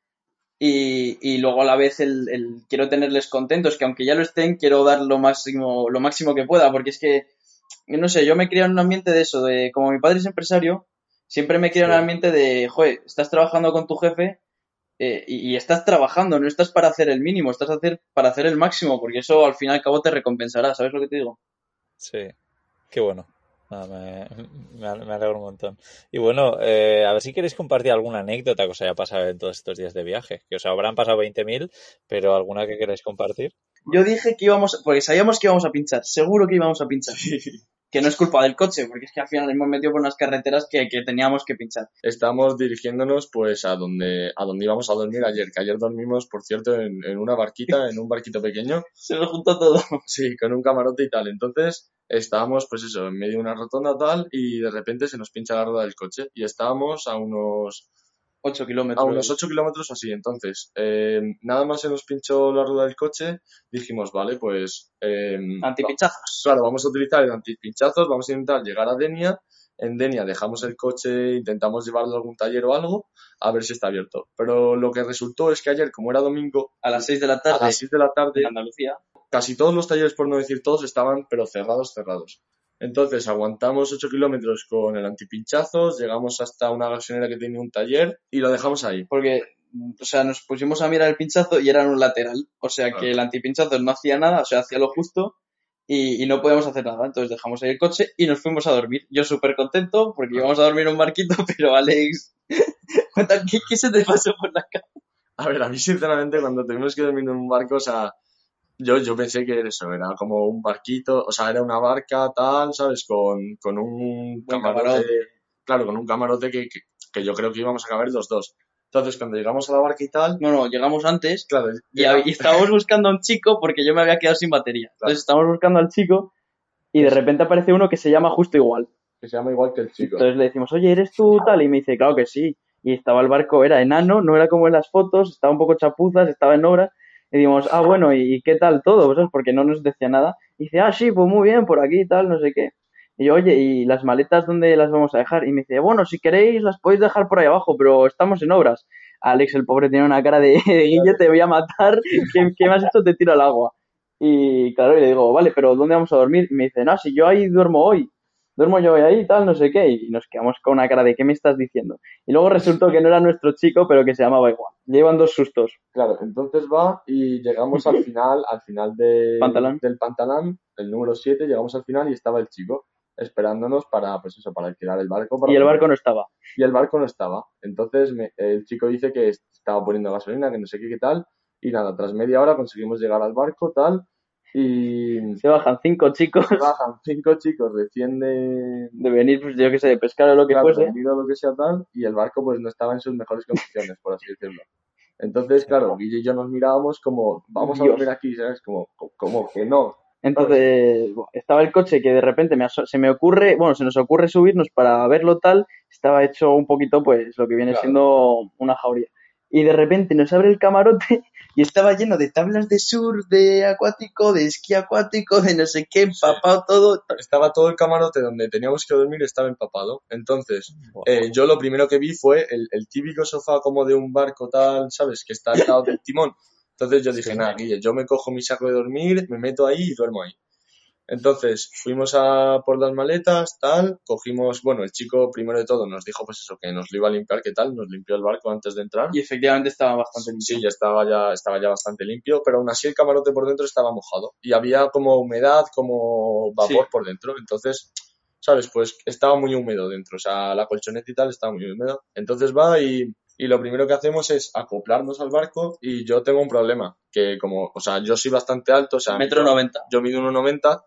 Y, y luego a la vez el, el quiero tenerles contentos, que aunque ya lo estén, quiero dar lo máximo, lo máximo que pueda, porque es que, no sé, yo me crié en un ambiente de eso, de como mi padre es empresario, siempre me crié en un ambiente de, joder, estás trabajando con tu jefe eh, y, y estás trabajando, no estás para hacer el mínimo, estás hacer, para hacer el máximo, porque eso al fin y al cabo te recompensará, ¿sabes lo que te digo?
Sí, qué bueno. Nada, me, me ale- me alegro un montón. Y bueno, eh, a ver si queréis compartir alguna anécdota que os haya pasado en todos estos días de viaje. Que os habrán pasado 20.000, pero alguna que queráis compartir.
Yo dije que íbamos, porque sabíamos que íbamos a pinchar, seguro que íbamos a pinchar. Que no es culpa del coche, porque es que al final hemos metido por unas carreteras que, que teníamos que pinchar.
Estamos dirigiéndonos pues a donde, a donde íbamos a dormir ayer, que ayer dormimos, por cierto, en, en una barquita, en un barquito pequeño,
Se nos juntó todo.
sí, con un camarote y tal. Entonces estábamos pues eso, en medio de una rotonda tal y de repente se nos pincha la rueda del coche y estábamos a unos
8 kilómetros.
a unos 8 kilómetros así. Entonces, eh, nada más se nos pinchó la rueda del coche, dijimos, vale, pues... eh,
Antipinchazos.
Claro, vamos a utilizar el antipinchazos, vamos a intentar llegar a Denia. En Denia dejamos el coche, intentamos llevarlo a algún taller o algo, a ver si está abierto. Pero lo que resultó es que ayer, como era domingo,
A las 6 de la
a
tarde
las 6 de la tarde,
en Andalucía.
casi todos los talleres, por no decir todos, estaban, pero cerrados, cerrados. Entonces aguantamos 8 kilómetros con el antipinchazos, llegamos hasta una gasolinera que tenía un taller y lo dejamos ahí.
Porque, o sea, nos pusimos a mirar el pinchazo y era en un lateral. O sea,
Claro.
que el antipinchazo no hacía nada, o sea, hacía lo justo y, y no podíamos hacer nada. Entonces dejamos ahí el coche y nos fuimos a dormir. Yo súper contento porque íbamos a dormir en un barquito, pero Alex, ¿qué, qué se te pasó por la cara?
A ver, a mí sinceramente cuando tuvimos que dormir en un barco, o sea, yo, yo pensé que eso era como un barquito, o sea, era una barca tal, ¿sabes? Con, con un camarote,
camarote.
claro, con un camarote que, que, que yo creo que íbamos a caber los dos. Entonces, cuando llegamos a la barca y tal,
No, no, llegamos antes
claro,
y, y estábamos buscando a un chico porque yo me había quedado sin batería.
Claro.
Entonces estábamos buscando al chico y de repente aparece uno que se llama justo igual.
que se llama igual que el chico.
Entonces le decimos, oye, ¿eres tú tal? Y me dice, claro que sí. Y estaba el barco, era enano, no era como en las fotos, estaba un poco chapuzas, estaba en obra. Y dijimos, ah, bueno, ¿y qué tal todo? ¿Sabes? Porque no nos decía nada. Y dice, ah, sí, pues muy bien, por aquí y tal, no sé qué. Y yo, oye, ¿y las maletas dónde las vamos a dejar? Y me dice, bueno, si queréis las podéis dejar por ahí abajo, pero estamos en obras. Alex, el pobre, tiene una cara de, Guille, te voy a matar, ¿qué, qué me has hecho? Te tiro al agua. Y claro, y le digo, vale, pero ¿dónde vamos a dormir? Y me dice, no, si yo ahí duermo hoy duermo yo hoy ahí y tal, no sé qué, y nos quedamos con una cara de ¿qué me estás diciendo? Y luego resultó que no era nuestro chico, pero que se llamaba igual. Llevan dos sustos.
Claro, entonces va y llegamos al final, al final de,
Pantalán.
del pantalán, el número 7, llegamos al final y estaba el chico esperándonos para, pues eso, para alquilar el barco. para
Y el barco no estaba.
y el barco no estaba. Entonces me- el chico dice que estaba poniendo gasolina, que no sé qué, qué tal. Y nada, tras media hora conseguimos llegar al barco, tal. Y
Se bajan cinco chicos
se bajan cinco chicos recién de,
de venir, pues yo qué sé, de pescar o lo que
claro,
fuese.
venido lo que sea tal. Y el barco pues no estaba en sus mejores condiciones, por así decirlo. Entonces, claro, Guille y yo nos mirábamos como, vamos a dormir aquí, ¿sabes? Como, como que no.
Entonces, estaba el coche que de repente me se me ocurre, bueno, se nos ocurre subirnos para verlo tal, estaba hecho un poquito, pues, lo que viene
Claro.
siendo una jauría. Y de repente nos abre el camarote y estaba lleno de tablas de surf, de acuático, de esquí acuático, de no sé qué, empapado todo.
Estaba todo el camarote donde teníamos que dormir, estaba empapado. Entonces, Eh, yo lo primero que vi fue el, el típico sofá como de un barco tal, ¿sabes? Que está al lado del timón. Entonces yo dije, nada, Guille, yo me cojo mi saco de dormir, me meto ahí y duermo ahí. Entonces fuimos a por las maletas, tal, cogimos, bueno, el chico primero de todo nos dijo pues eso, que nos lo iba a limpiar, ¿qué tal? Nos limpió el barco antes de entrar.
Y efectivamente estaba bastante limpio.
Sí, ya estaba ya, estaba ya bastante limpio, pero aún así el camarote por dentro estaba mojado. Y había como humedad, como vapor
Sí.
por dentro. Entonces, ¿sabes? Pues estaba muy húmedo dentro. O sea, la colchoneta y tal estaba muy húmedo. Entonces va y, y lo primero que hacemos es acoplarnos al barco y yo tengo un problema. Que como, o sea, yo soy bastante alto, o sea,
Metro noventa.
yo mido 1,90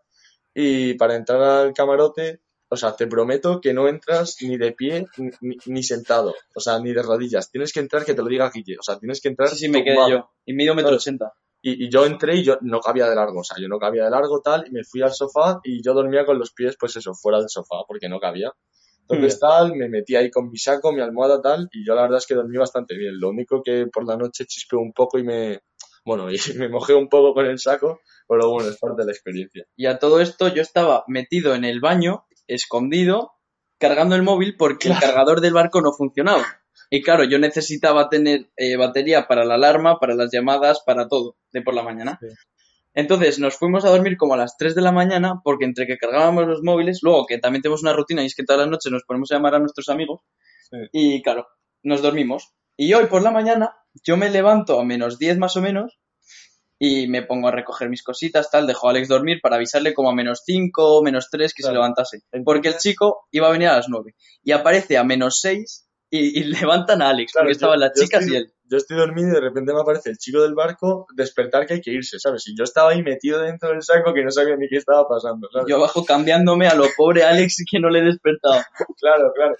y para entrar al camarote, o sea, te prometo que no entras ni de pie ni, sentado, o sea, ni de rodillas. Tienes que entrar, que te lo diga Guille, o sea, tienes que entrar
Sí, sí, me quedé yo. Y medio metro
Claro.
ochenta.
Y, y yo entré y yo no cabía de largo, o sea, yo no cabía de largo tal, y me fui al sofá y yo dormía con los pies, pues eso, fuera del sofá, porque no cabía. Entonces tal, me metí ahí con mi saco, mi almohada tal, y yo la verdad es que dormí bastante bien. Lo único que por la noche chispeó un poco y me, bueno, y me mojé un poco con el saco, pero bueno, es parte de la experiencia.
Y a todo esto yo estaba metido en el baño, escondido, cargando el móvil porque el cargador del barco no funcionaba. Y claro, yo necesitaba tener eh, batería para la alarma, para las llamadas, para todo, de por la mañana.
Sí.
Entonces nos fuimos a dormir como a las 3 de la mañana porque entre que cargábamos los móviles, luego que también tenemos una rutina y es que todas las noches nos ponemos a llamar a nuestros amigos
Sí.
y claro, nos dormimos. Y hoy por la mañana yo me levanto a menos 10 más o menos y me pongo a recoger mis cositas, tal, dejo a Alex dormir para avisarle como a menos 5, menos 3 que se levantase. Porque el chico iba a venir a las 9 y aparece a menos 6 y, y levantan a Alex
Claro,
porque
yo-
estaban las chicas
estoy-
y él.
Yo estoy dormido y de repente me aparece el chico del barco, despertar que hay que irse, ¿sabes? Y yo estaba ahí metido dentro del saco que no sabía ni qué estaba pasando, ¿sabes?
Yo abajo cambiándome a lo pobre Alex que no le he despertado.
Claro, claro.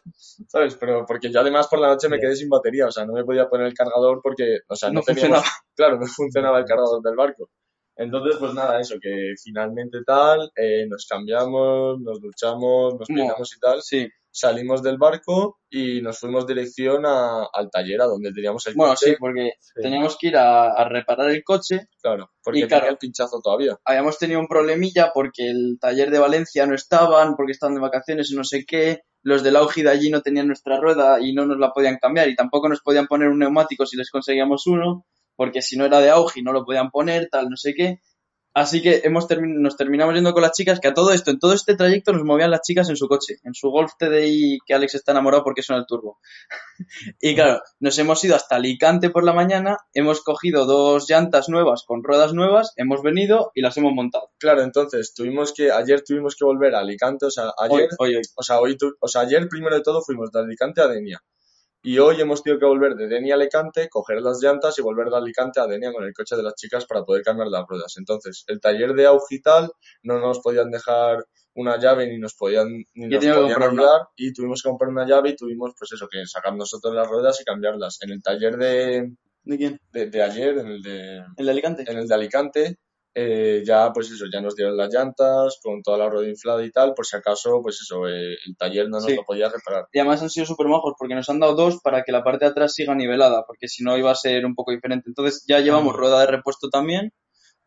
¿Sabes? Pero porque yo además por la noche me quedé sin batería, o sea, no me podía poner el cargador porque, o sea, no,
No
teníamos-
funcionaba.
Claro, no funcionaba el cargador del barco. Entonces, pues nada, eso, que finalmente tal, eh, nos cambiamos, nos duchamos, nos
Mo-
peinamos y tal,
Sí.
Salimos del barco y nos fuimos dirección a- al taller, a donde teníamos el
Bueno,
coche.
sí, porque
Sí.
teníamos que ir a, a reparar el coche.
Claro, porque
Y claro.
tenía el pinchazo todavía.
Habíamos tenido un problemilla porque el taller de Valencia no estaban, porque estaban de vacaciones y no sé qué. Los del Augi de allí no tenían nuestra rueda y no nos la podían cambiar y tampoco nos podían poner un neumático si les conseguíamos uno, porque si no era de Augi no lo podían poner, tal, no sé qué. Así que hemos nos terminamos yendo con las chicas, que a todo esto, en todo este trayecto nos movían las chicas en su coche, en su Golf TDI que Alex está enamorado porque suena el turbo. y claro, nos hemos ido hasta Alicante por la mañana, hemos cogido dos llantas nuevas con ruedas nuevas, hemos venido y las hemos montado.
Claro, entonces tuvimos que, ayer tuvimos que volver a Alicante, o sea,
Hoy,
ayer,
hoy, hoy.
o sea, hoy, tu- o sea, ayer primero de todo fuimos de Alicante a Denia. Y hoy hemos tenido que volver de Denia a Alicante, coger las llantas y volver de Alicante a Denia con el coche de las chicas para poder cambiar las ruedas. Entonces, el taller de Augital no nos podían dejar una llave ni nos podían, ni nos podían ayudar y tuvimos que comprar una llave y tuvimos, pues eso, que sacar nosotros las ruedas y cambiarlas. En el taller de,
¿De quién?
de, de ayer, en el de,
¿El de Alicante?
en el de Alicante, eh, ya pues eso, ya nos dieron las llantas con toda la rueda inflada y tal, por si acaso, pues eso, eh, el taller no nos
Sí.
lo podía reparar.
Y además han sido súper majos porque nos han dado dos para que la parte de atrás siga nivelada, porque si no iba a ser un poco diferente. Entonces ya llevamos
Ah.
rueda de repuesto también,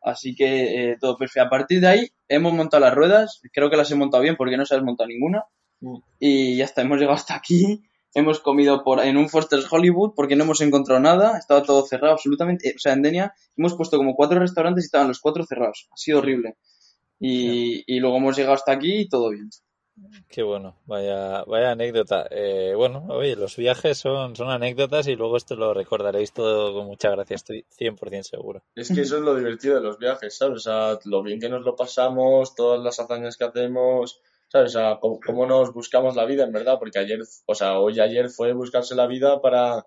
así que eh, todo perfecto. A partir de ahí hemos montado las ruedas, creo que las he montado bien porque no se las montado ninguna.
Mm.
Y ya está, hemos llegado hasta aquí. Hemos comido por en un Foster's Hollywood porque no hemos encontrado nada, estaba todo cerrado absolutamente. Eh, O sea, en Denia hemos puesto como cuatro restaurantes y estaban los cuatro cerrados. Ha sido horrible. Y, y luego hemos llegado hasta aquí y todo bien.
Qué bueno, vaya, vaya anécdota. Eh, bueno, oye, los viajes son, son anécdotas y luego esto lo recordaréis todo con mucha gracia, estoy 100% seguro.
Es que eso es lo divertido de los viajes, ¿sabes? O sea, lo bien que nos lo pasamos, todas las hazañas que hacemos, ¿sabes? O sea, cómo, cómo nos buscamos la vida, en verdad, porque ayer, o sea, hoy ayer fue buscarse la vida para,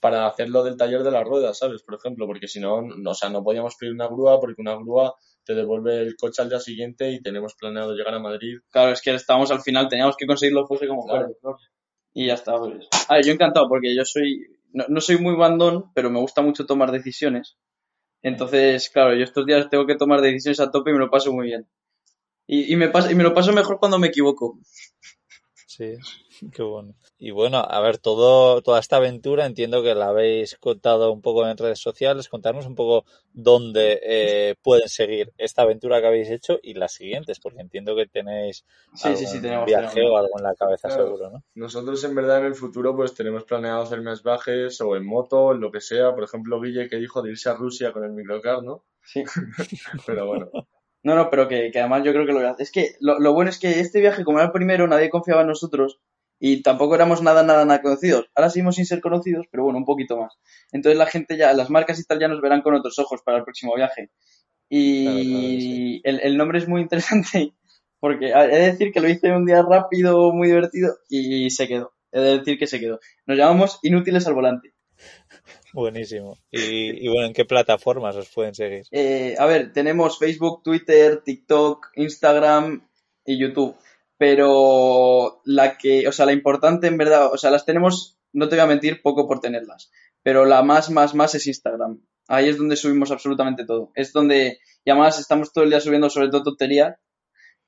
para hacerlo del taller de las ruedas, ¿sabes? Por ejemplo, porque si no, no, o sea, no podíamos pedir una grúa porque una grúa te devuelve el coche al día siguiente y tenemos planeado llegar a Madrid.
Claro, es que estábamos al final, teníamos que conseguirlo fuese como
Claro.
fuera. Y ya está, pues. A ver, yo encantado porque yo soy, no, no soy muy bandón, pero me gusta mucho tomar decisiones. Entonces, claro, yo estos días tengo que tomar decisiones a tope y me lo paso muy bien. Y, y me, paso, y me lo paso mejor cuando me equivoco.
Sí, qué bueno. Y bueno, a ver, todo, toda esta aventura entiendo que la habéis contado un poco en redes sociales. Contarnos un poco dónde eh, pueden seguir esta aventura que habéis hecho y las siguientes, porque entiendo que tenéis
Sí, sí, sí,
algún
tenemos.
viaje
tenemos.
o algo en la cabeza
Claro.
seguro, ¿no?
Nosotros en verdad en el futuro pues tenemos planeado hacer más viajes o en moto, en lo que sea. Por ejemplo, Guille que dijo de irse a Rusia con el microcar, ¿no?
Sí.
Pero bueno,
No, no, pero que, que además yo creo que lo. Es que lo, lo bueno es que este viaje, como era el primero, nadie confiaba en nosotros y tampoco éramos nada, nada, nada conocidos. Ahora seguimos sin ser conocidos, pero bueno, un poquito más. Entonces la gente ya, las marcas y tal ya nos verán con otros ojos para el próximo viaje. Y
Claro, claro que sí.
el, el nombre es muy interesante porque he de decir que lo hice un día rápido, muy divertido y se quedó. He de decir que se quedó. Nos llamamos Inútiles al Volante.
Buenísimo. Y, y bueno, ¿en qué plataformas os pueden seguir?
Eh, a ver, tenemos Facebook, Twitter, TikTok, Instagram y YouTube. Pero la que, o sea, la importante en verdad, o sea, las tenemos, no te voy a mentir, poco por tenerlas. Pero la más, más, más es Instagram. Ahí es donde subimos absolutamente todo. Es donde, y además estamos todo el día subiendo sobre todo tonterías.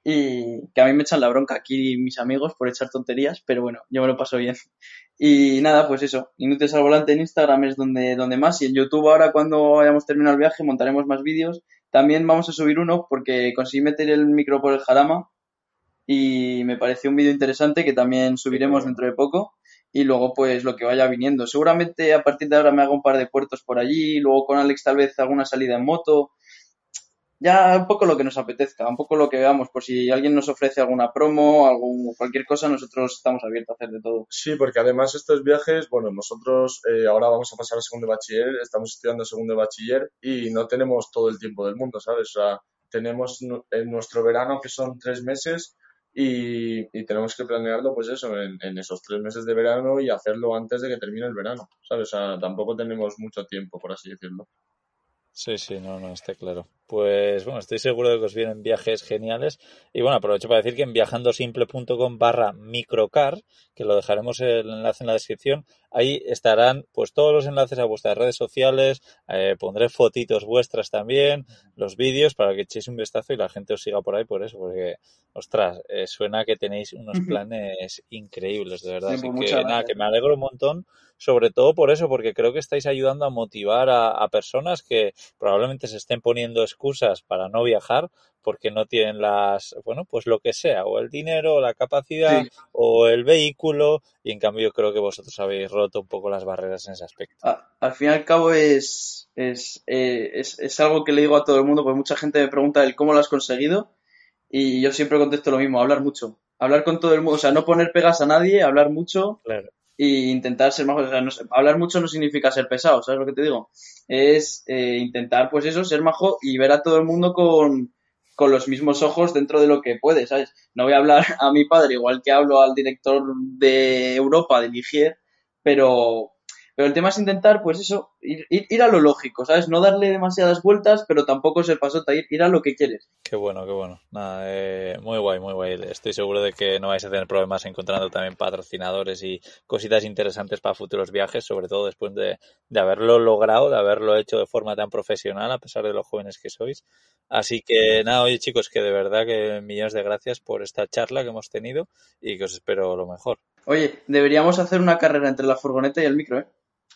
Y que a mí me echan la bronca aquí mis amigos por echar tonterías, pero bueno, yo me lo paso bien. Y nada, pues eso, Inútiles al Volante en Instagram es donde, donde más. Y en YouTube ahora cuando hayamos terminado el viaje montaremos más vídeos. También vamos a subir uno porque conseguí meter el micro por el jarama y me pareció un vídeo interesante que también subiremos dentro de poco. Y luego pues lo que vaya viniendo. Seguramente a partir de ahora me hago un par de puertos por allí, luego con Alex tal vez alguna salida en moto. Ya un poco lo que nos apetezca, un poco lo que veamos, por si alguien nos ofrece alguna promo, algún, cualquier cosa, nosotros estamos abiertos a hacer de todo.
Sí, porque además estos viajes, bueno, nosotros eh, ahora vamos a pasar a segundo de bachiller, estamos estudiando segundo de bachiller y no tenemos todo el tiempo del mundo, ¿sabes? O sea, tenemos en nuestro verano que son tres meses, y, y tenemos que planearlo, pues eso, en, en esos tres meses de verano y hacerlo antes de que termine el verano, ¿sabes? O sea, tampoco tenemos mucho tiempo, por así decirlo.
Sí, sí, no, no, está claro. Pues bueno, estoy seguro de que os vienen viajes geniales. Y bueno, aprovecho para decir que en viajandosimple.com barra microcar, que lo dejaremos el enlace en la descripción, ahí estarán pues todos los enlaces a vuestras redes sociales, eh, pondré fotitos vuestras también, los vídeos para que echéis un vistazo y la gente os siga por ahí por eso, porque ostras, eh, suena que tenéis unos planes increíbles, de verdad.
Sí, pues
Así
muchas
que nada, que me alegro un montón, sobre todo por eso, porque creo que estáis ayudando a motivar a, a personas que probablemente se estén poniendo excusas para no viajar porque no tienen las, bueno, pues lo que sea, o el dinero, o la capacidad,
Sí.
o el vehículo, y en cambio yo creo que vosotros habéis roto un poco las barreras en ese aspecto.
A- al fin y al cabo es, es, eh, es, es algo que le digo a todo el mundo, porque mucha gente me pregunta el cómo lo has conseguido y yo siempre contesto lo mismo, hablar mucho. Hablar con todo el mundo, o sea, no poner pegas a nadie, hablar mucho
Claro.
Y intentar ser más... O sea, no hablar mucho no significa ser pesado, ¿sabes lo que te digo? Es eh, intentar, pues eso, ser majo y ver a todo el mundo con, con los mismos ojos dentro de lo que puede, ¿sabes? No voy a hablar a mi padre igual que hablo al director de Europa, de Ligier, pero, pero el tema es intentar, pues eso, ir, ir, ir a lo lógico, ¿sabes? No darle demasiadas vueltas, pero tampoco ser pasota, ir, ir a lo que quieres.
Qué bueno, qué bueno. Nada, eh, muy guay, muy guay. Estoy seguro de que no vais a tener problemas encontrando también patrocinadores y cositas interesantes para futuros viajes, sobre todo después de, de haberlo logrado, de haberlo hecho de forma tan profesional, a pesar de los jóvenes que sois. Así que nada, oye chicos, que de verdad que millones de gracias por esta charla que hemos tenido y que os espero lo mejor.
Oye, deberíamos hacer una carrera entre la furgoneta y el micro, ¿eh?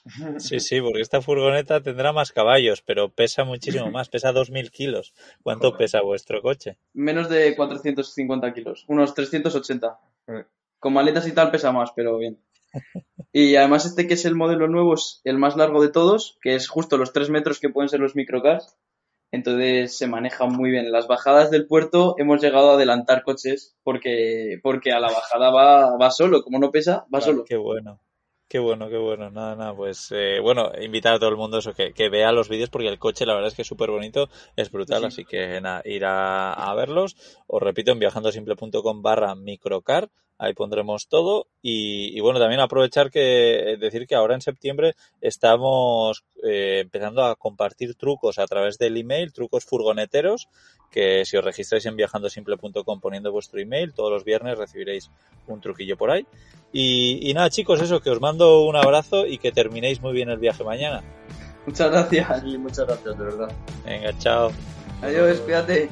Sí, sí, porque esta furgoneta tendrá más caballos, pero pesa muchísimo más, pesa 2.000 kilos. ¿Cuánto
Joder.
pesa vuestro coche?
Menos de 450 kilos, unos 380.
Eh.
Con maletas y tal pesa más, pero bien. Y además este que es el modelo nuevo es el más largo de todos, que es justo los 3 metros que pueden ser los microcars. Entonces se maneja muy bien. En las bajadas del puerto hemos llegado a adelantar coches porque, porque a la bajada va, va solo, como no pesa, va solo.
Qué bueno. Qué bueno, qué bueno. Nada, nada, pues eh, bueno, invitar a todo el mundo eso, que, que vea los vídeos porque el coche la verdad es que es súper bonito, es brutal,
Sí.
así que nada, ir a, a verlos. Os repito, en viajandosimple.com barra microcar, ahí pondremos todo. Y, y bueno, también aprovechar que eh, decir que ahora en septiembre estamos eh, empezando a compartir trucos a través del email, trucos furgoneteros, que si os registráis en viajandosimple.com poniendo vuestro email, todos los viernes recibiréis un truquillo por ahí. Y, y nada, chicos, eso, que os mando un abrazo y que terminéis muy bien el viaje mañana.
Muchas gracias.
Y muchas gracias, de verdad.
Venga, chao.
Adiós, cuídate.